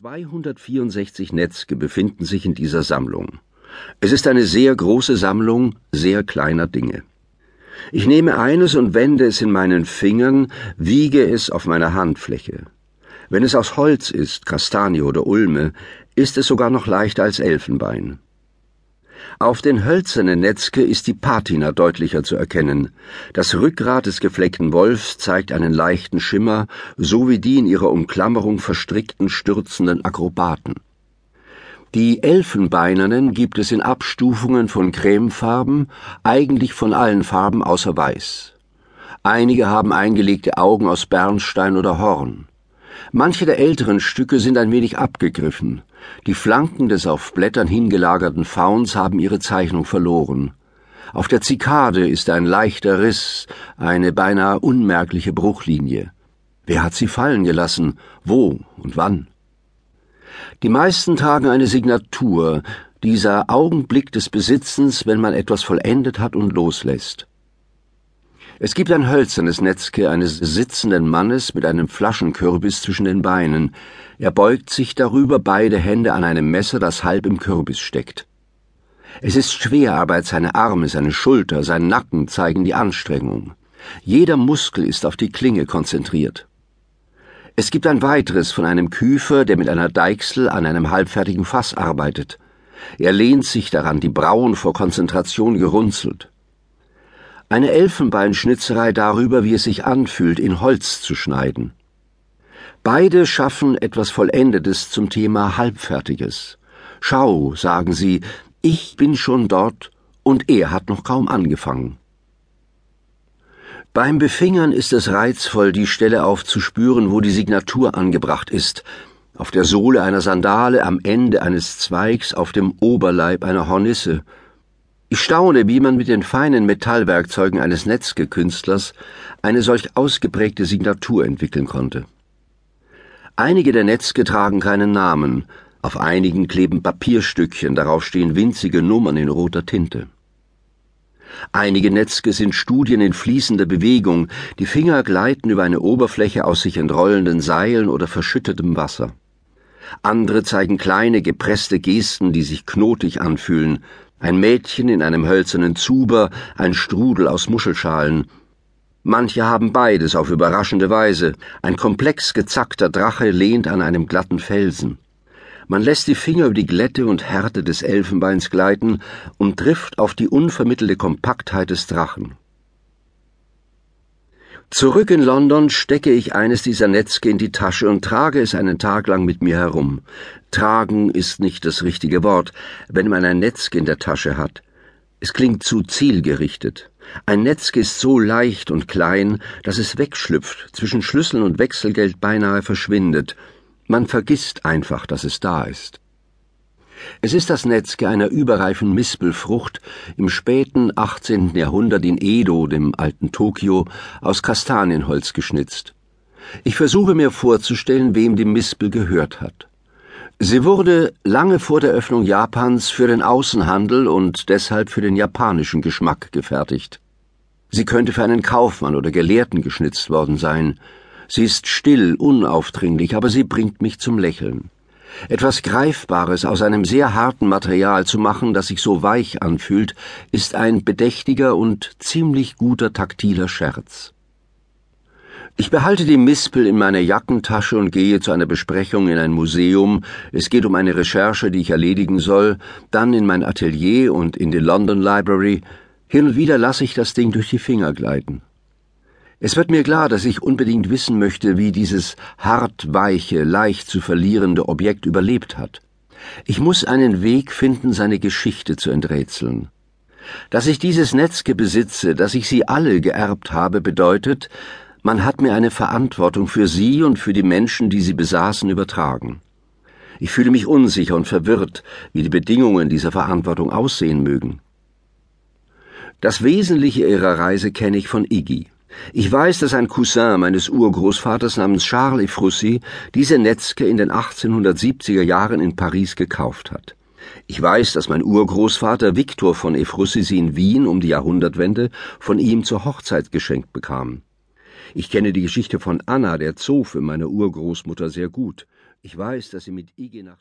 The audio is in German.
264 Netzke befinden sich in dieser Sammlung. Es ist eine sehr große Sammlung sehr kleiner Dinge. Ich nehme eines und wende es in meinen Fingern, wiege es auf meiner Handfläche. Wenn es aus Holz ist, Kastanie oder Ulme, ist es sogar noch leichter als Elfenbein. Auf den hölzernen Netzke ist die Patina deutlicher zu erkennen. Das Rückgrat des gefleckten Wolfs zeigt einen leichten Schimmer, so wie die in ihrer Umklammerung verstrickten stürzenden Akrobaten. Die Elfenbeinernen gibt es in Abstufungen von Cremefarben, eigentlich von allen Farben außer Weiß. Einige haben eingelegte Augen aus Bernstein oder Horn. Manche der älteren Stücke sind ein wenig abgegriffen. Die Flanken des auf Blättern hingelagerten Fauns haben ihre Zeichnung verloren. Auf der Zikade ist ein leichter Riss, eine beinahe unmerkliche Bruchlinie. Wer hat sie fallen gelassen? Wo und wann? Die meisten tragen eine Signatur, dieser Augenblick des Besitzens, wenn man etwas vollendet hat und loslässt. Es gibt ein hölzernes Netzke eines sitzenden Mannes mit einem Flaschenkürbis zwischen den Beinen. Er beugt sich darüber beide Hände an einem Messer, das halb im Kürbis steckt. Es ist Schwerarbeit, seine Arme, seine Schulter, sein Nacken zeigen die Anstrengung. Jeder Muskel ist auf die Klinge konzentriert. Es gibt ein weiteres von einem Küfer, der mit einer Deichsel an einem halbfertigen Fass arbeitet. Er lehnt sich daran, die Brauen vor Konzentration gerunzelt. Eine Elfenbeinschnitzerei darüber, wie es sich anfühlt, in Holz zu schneiden. Beide schaffen etwas Vollendetes zum Thema Halbfertiges. Schau, sagen sie, ich bin schon dort und er hat noch kaum angefangen. Beim Befingern ist es reizvoll, die Stelle aufzuspüren, wo die Signatur angebracht ist, auf der Sohle einer Sandale, am Ende eines Zweigs, auf dem Oberleib einer Hornisse, ich staune, wie man mit den feinen Metallwerkzeugen eines Netzgekünstlers eine solch ausgeprägte Signatur entwickeln konnte. Einige der Netzke tragen keinen Namen, auf einigen kleben Papierstückchen, darauf stehen winzige Nummern in roter Tinte. Einige Netzke sind Studien in fließender Bewegung, die Finger gleiten über eine Oberfläche aus sich entrollenden Seilen oder verschüttetem Wasser. Andere zeigen kleine, gepresste Gesten, die sich knotig anfühlen, ein Mädchen in einem hölzernen Zuber, ein Strudel aus Muschelschalen. Manche haben beides auf überraschende Weise. Ein komplex gezackter Drache lehnt an einem glatten Felsen. Man lässt die Finger über die Glätte und Härte des Elfenbeins gleiten und trifft auf die unvermittelte Kompaktheit des Drachen. Zurück in London stecke ich eines dieser Netzke in die Tasche und trage es einen Tag lang mit mir herum. Tragen ist nicht das richtige Wort, wenn man ein Netzke in der Tasche hat. Es klingt zu zielgerichtet. Ein Netzke ist so leicht und klein, dass es wegschlüpft, zwischen Schlüsseln und Wechselgeld beinahe verschwindet. Man vergisst einfach, dass es da ist. Es ist das Netzke einer überreifen Mispelfrucht im späten 18. Jahrhundert in Edo, dem alten Tokio, aus Kastanienholz geschnitzt. Ich versuche mir vorzustellen, wem die Mispel gehört hat. Sie wurde lange vor der Öffnung Japans für den Außenhandel und deshalb für den japanischen Geschmack gefertigt. Sie könnte für einen Kaufmann oder Gelehrten geschnitzt worden sein. Sie ist still, unaufdringlich, aber sie bringt mich zum Lächeln. Etwas Greifbares aus einem sehr harten Material zu machen, das sich so weich anfühlt, ist ein bedächtiger und ziemlich guter taktiler Scherz. Ich behalte die Mispel in meiner Jackentasche und gehe zu einer Besprechung in ein Museum. Es geht um eine Recherche, die ich erledigen soll, dann in mein Atelier und in die London Library. Hin und wieder lasse ich das Ding durch die Finger gleiten. Es wird mir klar, dass ich unbedingt wissen möchte, wie dieses hart weiche, leicht zu verlierende Objekt überlebt hat. Ich muss einen Weg finden, seine Geschichte zu enträtseln. Dass ich dieses Netzke besitze, dass ich sie alle geerbt habe, bedeutet, man hat mir eine Verantwortung für sie und für die Menschen, die sie besaßen, übertragen. Ich fühle mich unsicher und verwirrt, wie die Bedingungen dieser Verantwortung aussehen mögen. Das Wesentliche ihrer Reise kenne ich von Iggy. Ich weiß, dass ein Cousin meines Urgroßvaters namens Charles Efrussi diese Netzke in den 1870er Jahren in Paris gekauft hat. Ich weiß, dass mein Urgroßvater Viktor von Efrussi sie in Wien um die Jahrhundertwende von ihm zur Hochzeit geschenkt bekam. Ich kenne die Geschichte von Anna, der Zofe, meiner Urgroßmutter, sehr gut. Ich weiß, dass Sie mit IG nach